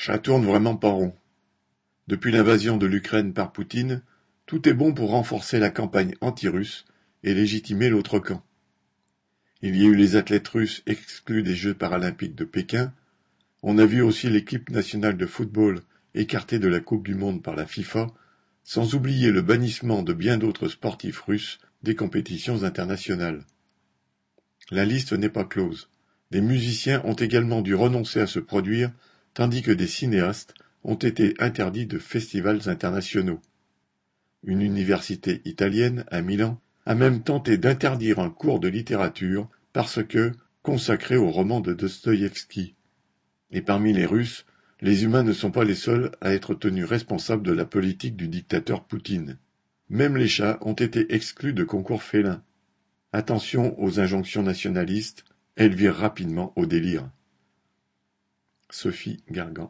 Ça tourne vraiment pas rond. Depuis l'invasion de l'Ukraine par Poutine, tout est bon pour renforcer la campagne anti-russe et légitimer l'autre camp. Il y a eu les athlètes russes exclus des Jeux paralympiques de Pékin, on a vu aussi l'équipe nationale de football écartée de la Coupe du monde par la FIFA, sans oublier le bannissement de bien d'autres sportifs russes des compétitions internationales. La liste n'est pas close. Des musiciens ont également dû renoncer à se produire tandis que des cinéastes ont été interdits de festivals internationaux. Une université italienne, à Milan, a même tenté d'interdire un cours de littérature parce que consacré au roman de Dostoïevski. Et parmi les Russes, les humains ne sont pas les seuls à être tenus responsables de la politique du dictateur Poutine. Même les chats ont été exclus de concours félins. Attention aux injonctions nationalistes, elles virent rapidement au délire. Sophie Gargan